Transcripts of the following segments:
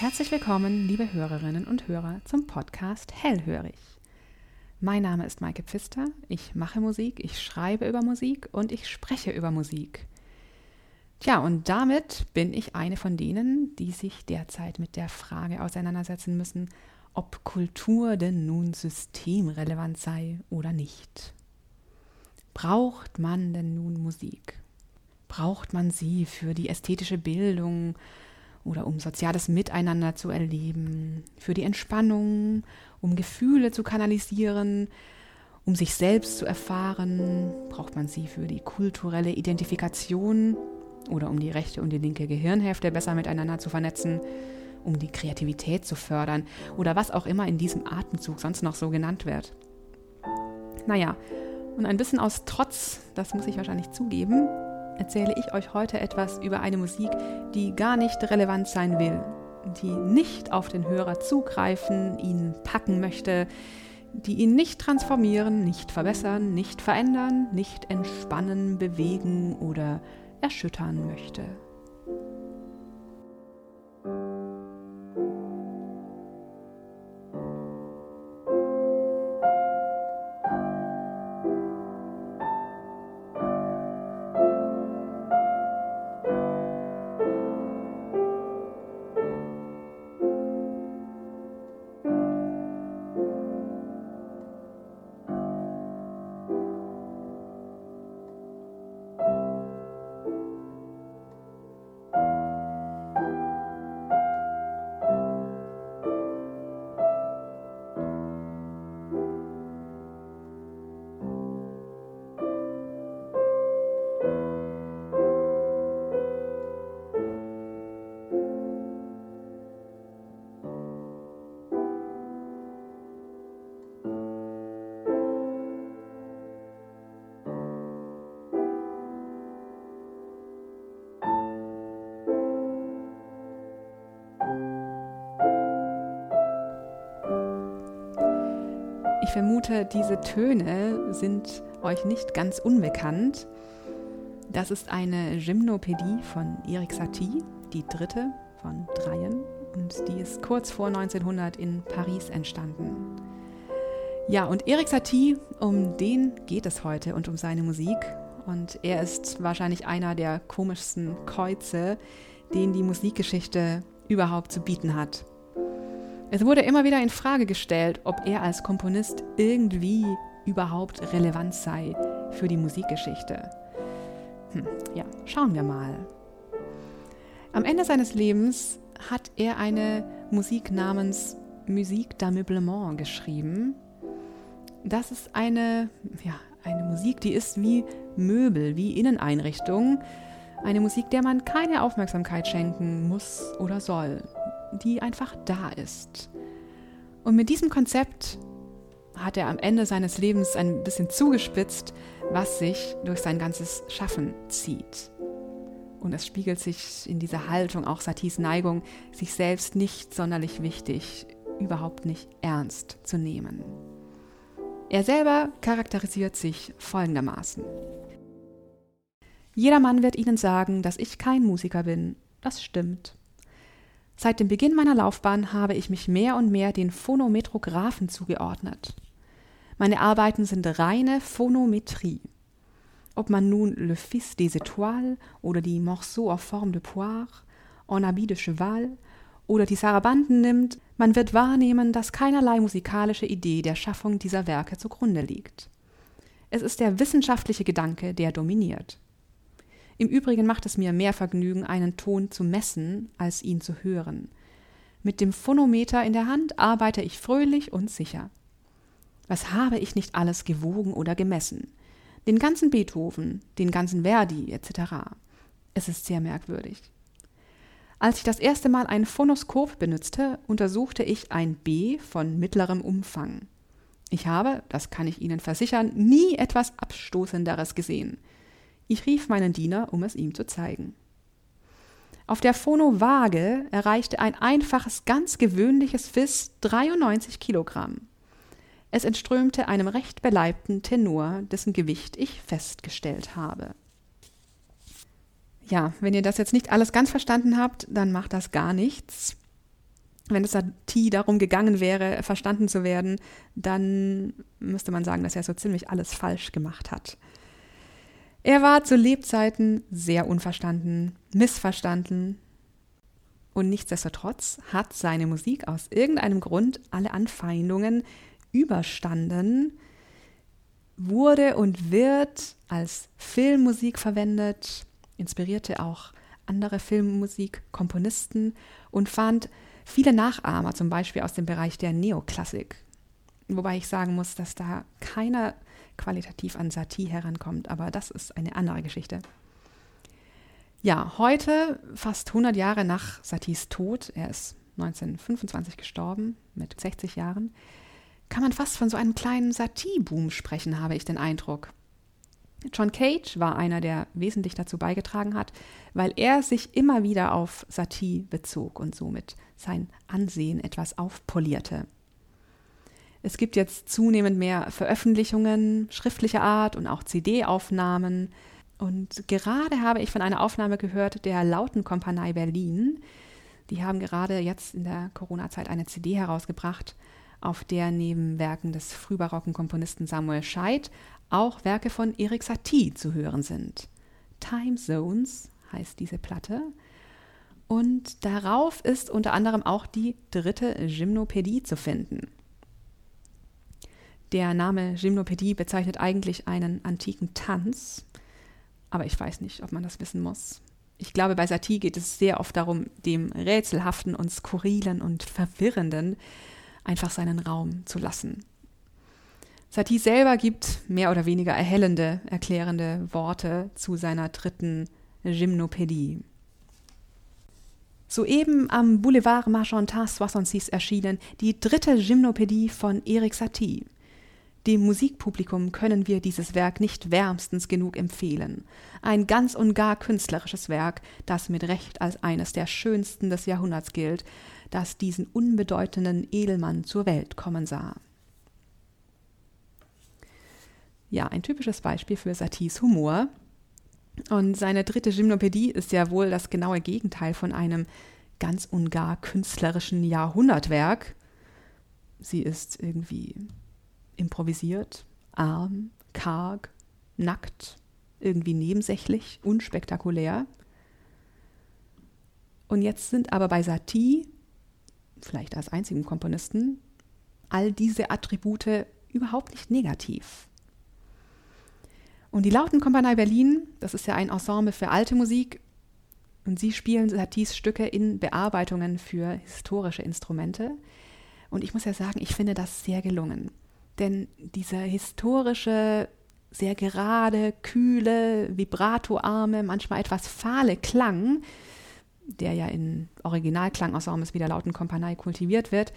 Herzlich willkommen, liebe Hörerinnen und Hörer, zum Podcast Hellhörig. Mein Name ist Maike Pfister, ich mache Musik, ich schreibe über Musik und ich spreche über Musik. Tja, und damit bin ich eine von denen, die sich derzeit mit der Frage auseinandersetzen müssen, ob Kultur denn nun systemrelevant sei oder nicht. Braucht man denn nun Musik? Braucht man sie für die ästhetische Bildung oder um soziales Miteinander zu erleben, für die Entspannung, um Gefühle zu kanalisieren, um sich selbst zu erfahren? Braucht man sie für die kulturelle Identifikation oder um die rechte und die linke Gehirnhälfte besser miteinander zu vernetzen, um die Kreativität zu fördern oder was auch immer in diesem Atemzug sonst noch so genannt wird. Naja, und ein bisschen aus Trotz, das muss ich wahrscheinlich zugeben, erzähle ich euch heute etwas über eine Musik, die gar nicht relevant sein will, die nicht auf den Hörer zugreifen, ihn packen möchte, die ihn nicht transformieren, nicht verbessern, nicht verändern, nicht entspannen, bewegen oder erschüttern möchte. Ich vermute, diese Töne sind euch nicht ganz unbekannt. Das ist eine Gymnopädie von Erik Satie, die dritte von dreien, und die ist kurz vor 1900 in Paris entstanden. Ja, und Erik Satie, um den geht es heute und um seine Musik. Und er ist wahrscheinlich einer der komischsten Käuze, den die Musikgeschichte überhaupt zu bieten hat. Es wurde immer wieder in Frage gestellt, ob er als Komponist irgendwie überhaupt relevant sei für die Musikgeschichte. Hm, ja, schauen wir mal. Am Ende seines Lebens hat er eine Musik namens Musique d'Ameublement geschrieben. Das ist eine, ja, eine Musik, die ist wie Möbel, wie Inneneinrichtung. Eine Musik, der man keine Aufmerksamkeit schenken muss oder soll die einfach da ist. Und mit diesem Konzept hat er am Ende seines Lebens ein bisschen zugespitzt, was sich durch sein ganzes Schaffen zieht. Und es spiegelt sich in dieser Haltung auch Satis Neigung, sich selbst nicht sonderlich wichtig, überhaupt nicht ernst zu nehmen. Er selber charakterisiert sich folgendermaßen. Jedermann wird Ihnen sagen, dass ich kein Musiker bin. Das stimmt. Seit dem Beginn meiner Laufbahn habe ich mich mehr und mehr den Phonometrographen zugeordnet. Meine Arbeiten sind reine Phonometrie. Ob man nun Le Fils des Étoiles oder die Morceaux en forme de poire, En habit de cheval oder die Sarabanden nimmt, man wird wahrnehmen, dass keinerlei musikalische Idee der Schaffung dieser Werke zugrunde liegt. Es ist der wissenschaftliche Gedanke, der dominiert. Im Übrigen macht es mir mehr Vergnügen, einen Ton zu messen, als ihn zu hören. Mit dem Phonometer in der Hand arbeite ich fröhlich und sicher. Was habe ich nicht alles gewogen oder gemessen? Den ganzen Beethoven, den ganzen Verdi etc. Es ist sehr merkwürdig. Als ich das erste Mal ein Phonoskop benutzte, untersuchte ich ein B von mittlerem Umfang. Ich habe, das kann ich Ihnen versichern, nie etwas Abstoßenderes gesehen. Ich rief meinen Diener, um es ihm zu zeigen. Auf der Phono-Waage erreichte ein einfaches, ganz gewöhnliches Fiss 93 Kilogramm. Es entströmte einem recht beleibten Tenor, dessen Gewicht ich festgestellt habe. Ja, wenn ihr das jetzt nicht alles ganz verstanden habt, dann macht das gar nichts. wenn es Satie darum gegangen wäre, verstanden zu werden, dann müsste man sagen, dass er so ziemlich alles falsch gemacht hat. Er war zu Lebzeiten sehr unverstanden, missverstanden und nichtsdestotrotz hat seine Musik aus irgendeinem Grund alle Anfeindungen überstanden, wurde und wird als Filmmusik verwendet, inspirierte auch andere Filmmusikkomponisten und fand viele Nachahmer, zum Beispiel aus dem Bereich der Neoklassik. Wobei ich sagen muss, dass da keiner qualitativ an Satie herankommt, aber das ist eine andere Geschichte. Ja, heute, fast 100 Jahre nach Saties Tod, er ist 1925 gestorben mit 60 Jahren, kann man fast von so einem kleinen Satie-Boom sprechen, habe ich den Eindruck. John Cage war einer, der wesentlich dazu beigetragen hat, weil er sich immer wieder auf Satie bezog und somit sein Ansehen etwas aufpolierte. Es gibt jetzt zunehmend mehr Veröffentlichungen schriftlicher Art und auch CD-Aufnahmen. Und gerade habe ich von einer Aufnahme gehört der Lautenkompanie Berlin. Die haben gerade jetzt in der Corona-Zeit eine CD herausgebracht, auf der neben Werken des frühbarocken Komponisten Samuel Scheidt auch Werke von Erik Satie zu hören sind. Time Zones heißt diese Platte. Und darauf ist unter anderem auch die dritte Gymnopädie zu finden. Der Name Gymnopädie bezeichnet eigentlich einen antiken Tanz, aber ich weiß nicht, ob man das wissen muss. Ich glaube, bei Satie geht es sehr oft darum, dem Rätselhaften und Skurrilen und Verwirrenden einfach seinen Raum zu lassen. Satie selber gibt mehr oder weniger erhellende, erklärende Worte zu seiner dritten Gymnopädie. Soeben am Boulevard Marchantin 66 erschienen die dritte Gymnopädie von Erik Satie. Dem Musikpublikum können wir dieses Werk nicht wärmstens genug empfehlen. Ein ganz und gar künstlerisches Werk, das mit Recht als eines der schönsten des Jahrhunderts gilt, das diesen unbedeutenden Edelmann zur Welt kommen sah. Ja, ein typisches Beispiel für Saties Humor. Und seine dritte Gymnopädie ist ja wohl das genaue Gegenteil von einem ganz und gar künstlerischen Jahrhundertwerk. Sie ist irgendwie improvisiert, arm, karg, nackt, irgendwie nebensächlich, unspektakulär. Und jetzt sind aber bei Satie, vielleicht als einzigen Komponisten, all diese Attribute überhaupt nicht negativ. Und die Lautenkompanie Berlin, das ist ja ein Ensemble für alte Musik, und sie spielen Saties Stücke in Bearbeitungen für historische Instrumente. Und ich muss ja sagen, ich finde das sehr gelungen. Denn dieser historische, sehr gerade, kühle, vibratoarme, manchmal etwas fahle Klang, der ja in Originalklangensembles wie der Lautenkompanie kultiviert wird,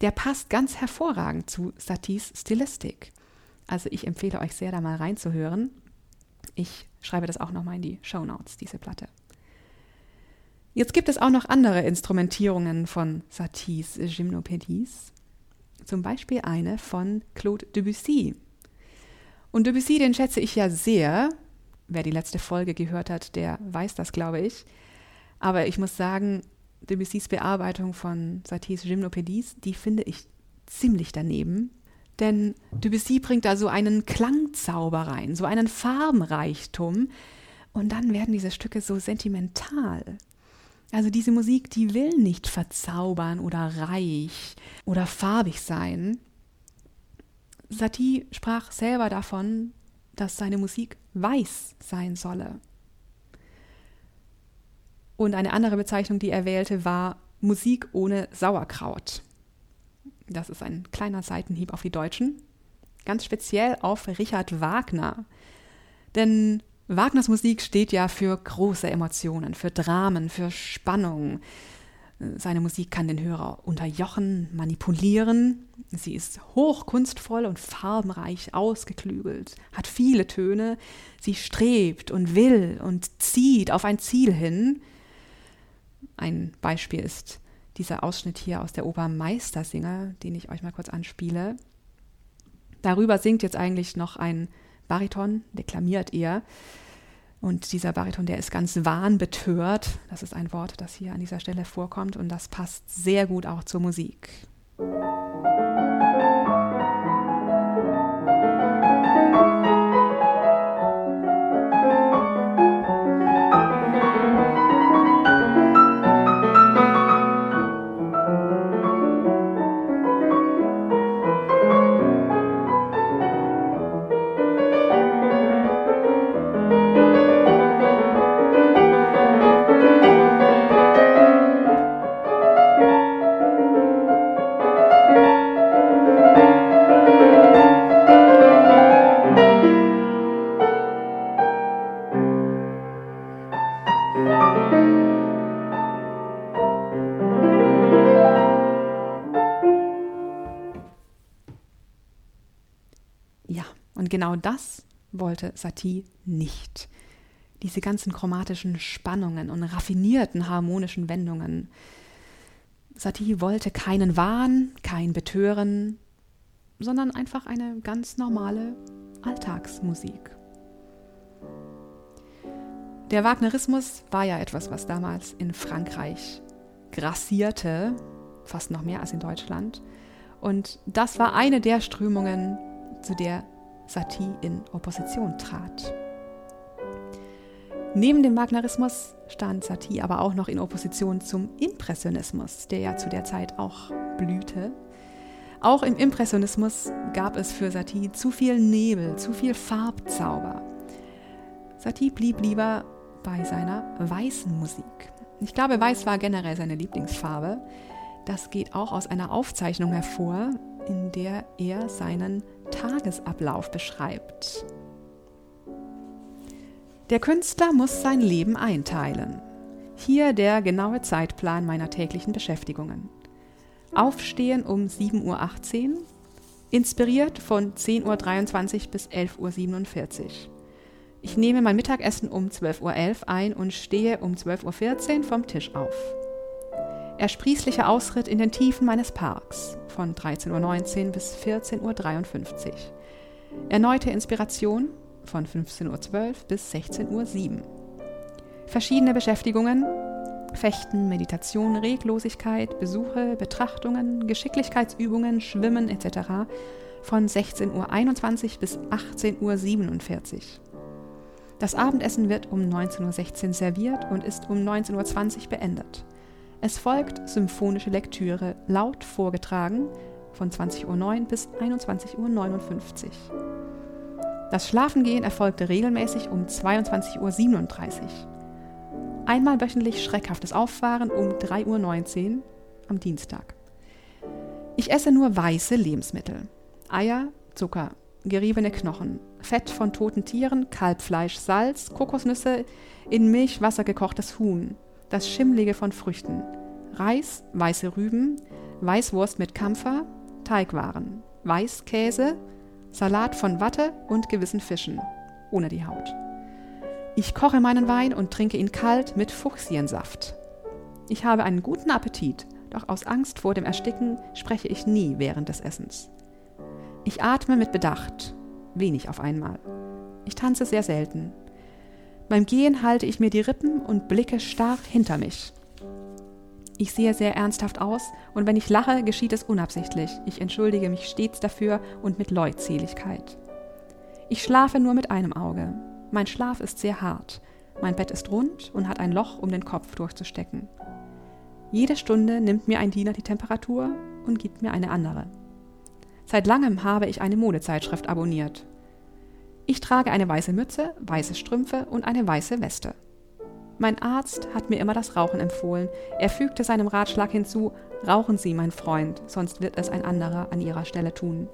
der passt ganz hervorragend zu Saties Stilistik. Also ich empfehle euch sehr, da mal reinzuhören. Ich schreibe das auch nochmal in die Show Notes, diese Platte. Jetzt gibt es auch noch andere Instrumentierungen von Saties Gymnopädies. Zum Beispiel eine von Claude Debussy. Und Debussy, den schätze ich ja sehr. Wer die letzte Folge gehört hat, der weiß das, glaube ich. Aber ich muss sagen, Debussys Bearbeitung von Saties Gymnopädies, die finde ich ziemlich daneben. Denn Debussy bringt da so einen Klangzauber rein, so einen Farbenreichtum. Und dann werden diese Stücke so sentimental. Also diese Musik, die will nicht verzaubern oder reich oder farbig sein. Satie sprach selber davon, dass seine Musik weiß sein solle. Und eine andere Bezeichnung, die er wählte, war Musik ohne Sauerkraut. Das ist ein kleiner Seitenhieb auf die Deutschen. Ganz speziell auf Richard Wagner. Denn Wagners Musik steht ja für große Emotionen, für Dramen, für Spannung. Seine Musik kann den Hörer unterjochen, manipulieren. Sie ist hochkunstvoll und farbenreich ausgeklügelt, hat viele Töne. Sie strebt und will und zieht auf ein Ziel hin. Ein Beispiel ist dieser Ausschnitt hier aus der Oper Meistersinger, den ich euch mal kurz anspiele. Darüber singt jetzt eigentlich noch ein Bariton, deklamiert er. Und dieser Bariton, der ist ganz wahnbetört. Das ist ein Wort, das hier an dieser Stelle vorkommt und das passt sehr gut auch zur Musik. Und genau das wollte Satie nicht. Diese ganzen chromatischen Spannungen und raffinierten harmonischen Wendungen. Satie wollte keinen Wahn, kein Betören, sondern einfach eine ganz normale Alltagsmusik. Der Wagnerismus war ja etwas, was damals in Frankreich grassierte, fast noch mehr als in Deutschland. Und das war eine der Strömungen, zu der Satie in Opposition trat. Neben dem Wagnerismus stand Satie aber auch noch in Opposition zum Impressionismus, der ja zu der Zeit auch blühte. Auch im Impressionismus gab es für Satie zu viel Nebel, zu viel Farbzauber. Satie blieb lieber bei seiner weißen Musik. Ich glaube, weiß war generell seine Lieblingsfarbe. Das geht auch aus einer Aufzeichnung hervor, in der er seinen Tagesablauf beschreibt. Der Künstler muss sein Leben einteilen. Hier der genaue Zeitplan meiner täglichen Beschäftigungen. Aufstehen um 7.18 Uhr, inspiriert von 10.23 Uhr bis 11.47 Uhr. Ich nehme mein Mittagessen um 12.11 Uhr ein und stehe um 12.14 Uhr vom Tisch auf. Ersprießlicher Ausritt in den Tiefen meines Parks von 13.19 Uhr bis 14.53 Uhr. Erneute Inspiration von 15.12 Uhr bis 16.07 Uhr. Verschiedene Beschäftigungen, Fechten, Meditation, Reglosigkeit, Besuche, Betrachtungen, Geschicklichkeitsübungen, Schwimmen etc. von 16.21 Uhr bis 18.47 Uhr. Das Abendessen wird um 19.16 Uhr serviert und ist um 19.20 Uhr beendet. Es folgt symphonische Lektüre, laut vorgetragen, von 20.09 Uhr bis 21.59 Uhr. Das Schlafengehen erfolgte regelmäßig um 22.37 Uhr. Einmal wöchentlich schreckhaftes Auffahren um 3.19 Uhr am Dienstag. Ich esse nur weiße Lebensmittel. Eier, Zucker, geriebene Knochen, Fett von toten Tieren, Kalbfleisch, Salz, Kokosnüsse, in Milchwasser gekochtes Huhn, das Schimmlige von Früchten, Reis, weiße Rüben, Weißwurst mit Kampfer, Teigwaren, Weißkäse, Salat von Watte und gewissen Fischen, ohne die Haut. Ich koche meinen Wein und trinke ihn kalt mit Fuchsiensaft. Ich habe einen guten Appetit, doch aus Angst vor dem Ersticken spreche ich nie während des Essens. Ich atme mit Bedacht, wenig auf einmal. Ich tanze sehr selten, beim Gehen halte ich mir die Rippen und blicke starr hinter mich. Ich sehe sehr ernsthaft aus und wenn ich lache, geschieht es unabsichtlich. Ich entschuldige mich stets dafür und mit Leutseligkeit. Ich schlafe nur mit einem Auge. Mein Schlaf ist sehr hart. Mein Bett ist rund und hat ein Loch, um den Kopf durchzustecken. Jede Stunde nimmt mir ein Diener die Temperatur und gibt mir eine andere. Seit langem habe ich eine Modezeitschrift abonniert. Ich trage eine weiße Mütze, weiße Strümpfe und eine weiße Weste. Mein Arzt hat mir immer das Rauchen empfohlen. Er fügte seinem Ratschlag hinzu, rauchen Sie, mein Freund, sonst wird es ein anderer an Ihrer Stelle tun.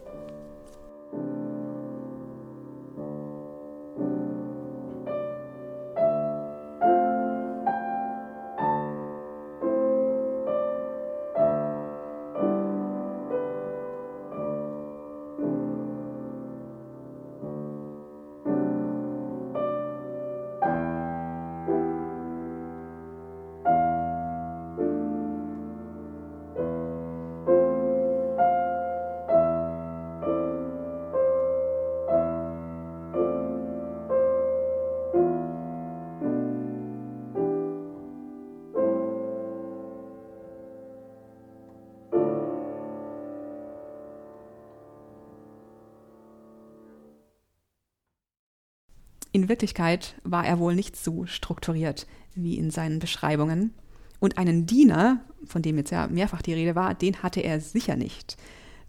In Wirklichkeit war er wohl nicht so strukturiert wie in seinen Beschreibungen. Und einen Diener, von dem jetzt ja mehrfach die Rede war, den hatte er sicher nicht.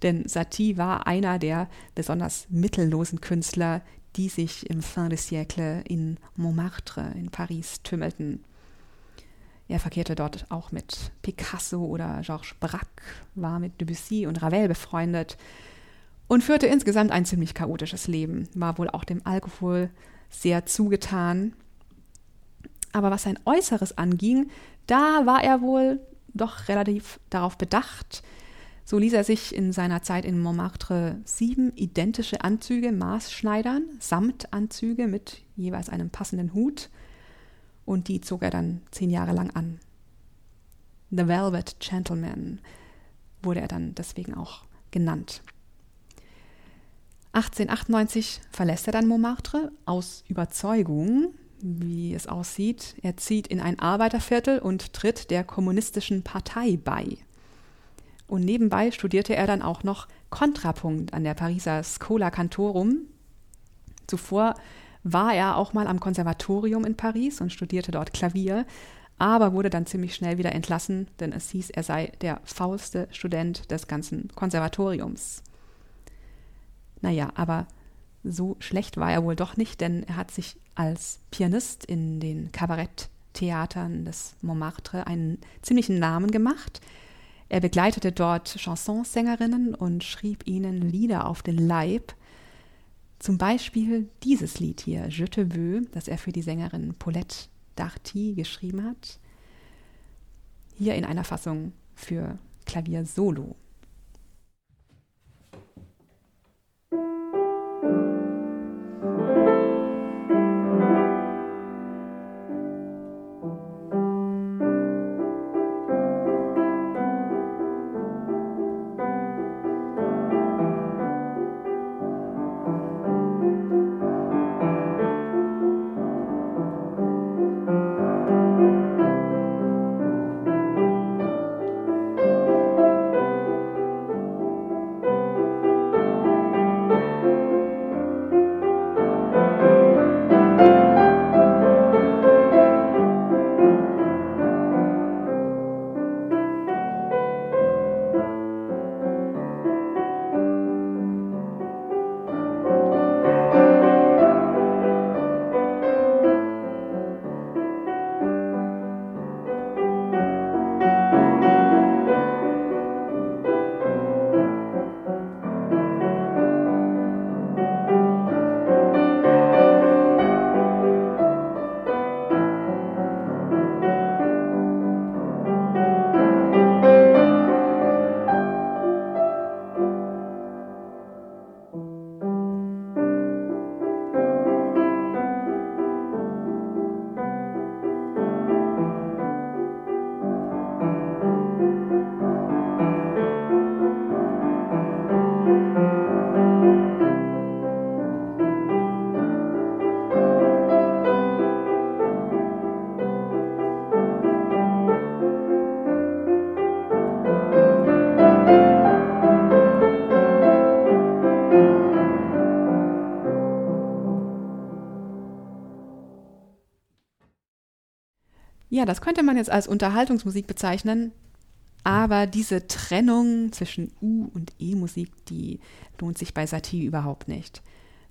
Denn Satie war einer der besonders mittellosen Künstler, die sich im Fin de siècle in Montmartre in Paris tümmelten. Er verkehrte dort auch mit Picasso oder Georges Braque, war mit Debussy und Ravel befreundet und führte insgesamt ein ziemlich chaotisches Leben, war wohl auch dem Alkohol sehr zugetan. Aber was sein Äußeres anging, da war er wohl doch relativ darauf bedacht. So ließ er sich in seiner Zeit in Montmartre sieben identische Anzüge maßschneidern, Samtanzüge mit jeweils einem passenden Hut, und die zog er dann zehn Jahre lang an. The Velvet Gentleman wurde er dann deswegen auch genannt. 1898 verlässt er dann Montmartre aus Überzeugung, wie es aussieht. Er zieht in ein Arbeiterviertel und tritt der kommunistischen Partei bei. Und nebenbei studierte er dann auch noch Kontrapunkt an der Pariser Schola Cantorum. Zuvor war er auch mal am Konservatorium in Paris und studierte dort Klavier, aber wurde dann ziemlich schnell wieder entlassen, denn es hieß, er sei der faulste Student des ganzen Konservatoriums. Naja, aber so schlecht war er wohl doch nicht, denn er hat sich als Pianist in den Kabaretttheatern des Montmartre einen ziemlichen Namen gemacht. Er begleitete dort Chansonsängerinnen und schrieb ihnen Lieder auf den Leib. Zum Beispiel dieses Lied hier, Je te veux, das er für die Sängerin Paulette Darty geschrieben hat. Hier in einer Fassung für Klavier Solo. Ja, das könnte man jetzt als Unterhaltungsmusik bezeichnen, aber diese Trennung zwischen U- und E-Musik, die lohnt sich bei Satie überhaupt nicht.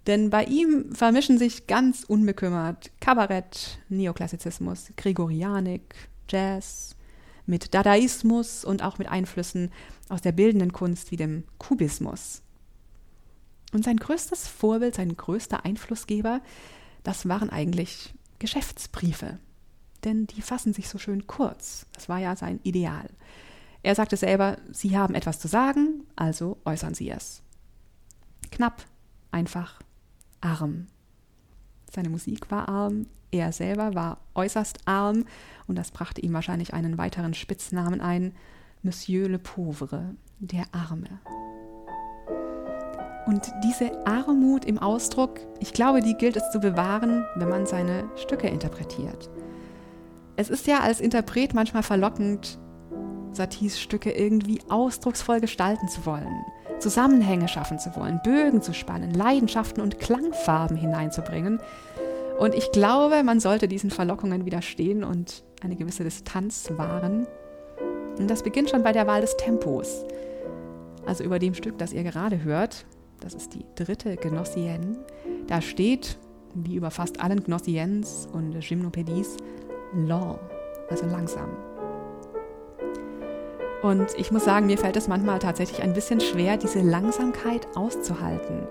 Denn bei ihm vermischen sich ganz unbekümmert Kabarett, Neoklassizismus, Gregorianik, Jazz, mit Dadaismus und auch mit Einflüssen aus der bildenden Kunst wie dem Kubismus. Und sein größtes Vorbild, sein größter Einflussgeber, das waren eigentlich Geschäftsbriefe denn die fassen sich so schön kurz. Das war ja sein Ideal. Er sagte selber, Sie haben etwas zu sagen, also äußern Sie es. Knapp, einfach, arm. Seine Musik war arm, er selber war äußerst arm und das brachte ihm wahrscheinlich einen weiteren Spitznamen ein, Monsieur le Pauvre, der Arme. Und diese Armut im Ausdruck, ich glaube, die gilt es zu bewahren, wenn man seine Stücke interpretiert. Es ist ja als Interpret manchmal verlockend, Saties Stücke irgendwie ausdrucksvoll gestalten zu wollen, Zusammenhänge schaffen zu wollen, Bögen zu spannen, Leidenschaften und Klangfarben hineinzubringen. Und ich glaube, man sollte diesen Verlockungen widerstehen und eine gewisse Distanz wahren. Und das beginnt schon bei der Wahl des Tempos. Also über dem Stück, das ihr gerade hört, das ist die dritte Gnossienne, da steht, wie über fast allen Gnossiennes und Gymnopädies, long, also langsam. Und ich muss sagen, mir fällt es manchmal tatsächlich ein bisschen schwer, diese Langsamkeit auszuhalten.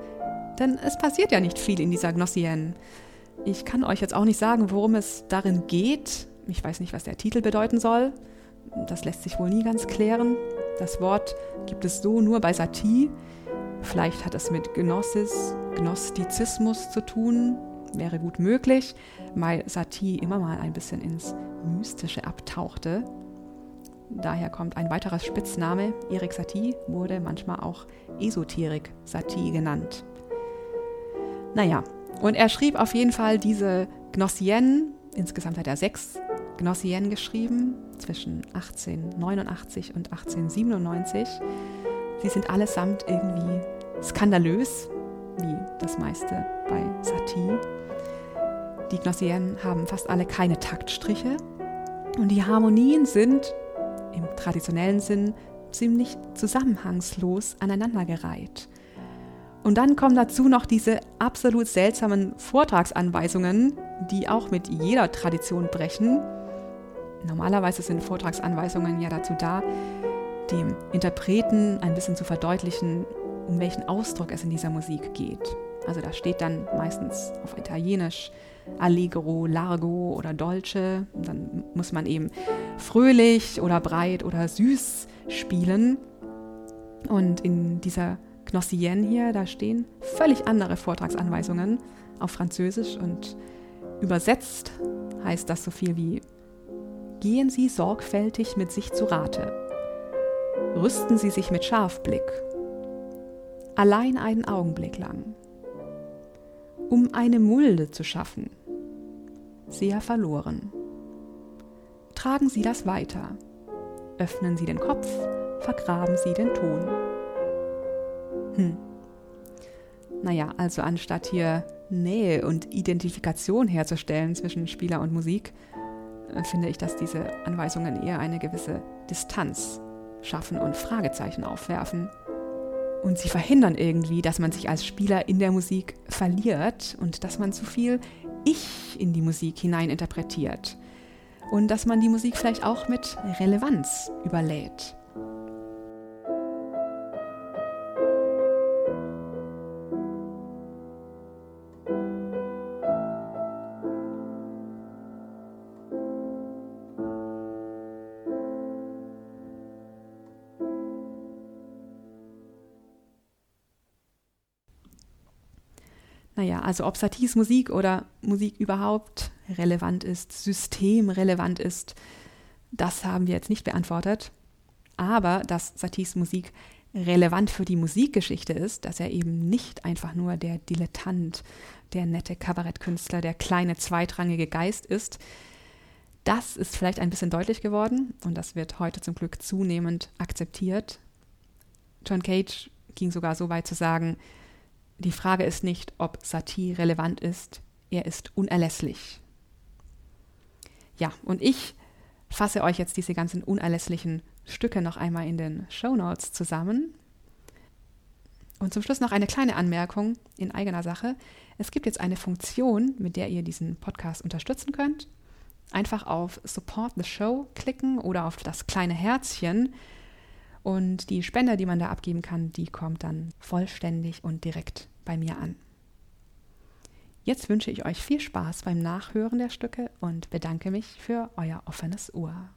Denn es passiert ja nicht viel in dieser Gnossienne. Ich kann euch jetzt auch nicht sagen, worum es darin geht. Ich weiß nicht, was der Titel bedeuten soll. Das lässt sich wohl nie ganz klären. Das Wort gibt es so nur bei Satie. Vielleicht hat es mit Gnosis, Gnostizismus zu tun. Wäre gut möglich, weil Satie immer mal ein bisschen ins Mystische abtauchte. Daher kommt ein weiterer Spitzname. Erik Satie wurde manchmal auch Esoterik Satie genannt. Naja, und er schrieb auf jeden Fall diese Gnossien, insgesamt hat er sechs Gnossien geschrieben, zwischen 1889 und 1897. Sie sind allesamt irgendwie skandalös, wie das meiste bei Satie. Die Gnossien haben fast alle keine Taktstriche und die Harmonien sind im traditionellen Sinn ziemlich zusammenhangslos aneinandergereiht. Und dann kommen dazu noch diese absolut seltsamen Vortragsanweisungen, die auch mit jeder Tradition brechen. Normalerweise sind Vortragsanweisungen ja dazu da, dem Interpreten ein bisschen zu verdeutlichen, um welchen Ausdruck es in dieser Musik geht. Also da steht dann meistens auf Italienisch Allegro, Largo oder Dolce. Dann muss man eben fröhlich oder breit oder süß spielen. Und in dieser Gnossienne hier, da stehen völlig andere Vortragsanweisungen auf Französisch und übersetzt heißt das so viel wie Gehen Sie sorgfältig mit sich zu Rate. Rüsten Sie sich mit Scharfblick. Allein einen Augenblick lang. Um eine Mulde zu schaffen. Sehr verloren. Tragen Sie das weiter. Öffnen Sie den Kopf, vergraben Sie den Ton. Hm. Naja, also anstatt hier Nähe und Identifikation herzustellen zwischen Spieler und Musik, äh, finde ich, dass diese Anweisungen eher eine gewisse Distanz schaffen und Fragezeichen aufwerfen. Und sie verhindern irgendwie, dass man sich als Spieler in der Musik verliert und dass man zu viel Ich in die Musik hinein interpretiert. Und dass man die Musik vielleicht auch mit Relevanz überlädt. Naja, also ob Saties Musik oder Musik überhaupt relevant ist, systemrelevant ist, das haben wir jetzt nicht beantwortet. Aber dass Saties Musik relevant für die Musikgeschichte ist, dass er eben nicht einfach nur der Dilettant, der nette Kabarettkünstler, der kleine zweitrangige Geist ist, das ist vielleicht ein bisschen deutlich geworden und das wird heute zum Glück zunehmend akzeptiert. John Cage ging sogar so weit zu sagen, die Frage ist nicht, ob Satie relevant ist, er ist unerlässlich. Ja, und ich fasse euch jetzt diese ganzen unerlässlichen Stücke noch einmal in den Show Notes zusammen. Und zum Schluss noch eine kleine Anmerkung in eigener Sache. Es gibt jetzt eine Funktion, mit der ihr diesen Podcast unterstützen könnt. Einfach auf Support the Show klicken oder auf das kleine Herzchen und die Spende, die man da abgeben kann, die kommt dann vollständig und direkt bei mir an. Jetzt wünsche ich euch viel Spaß beim Nachhören der Stücke und bedanke mich für euer offenes Ohr.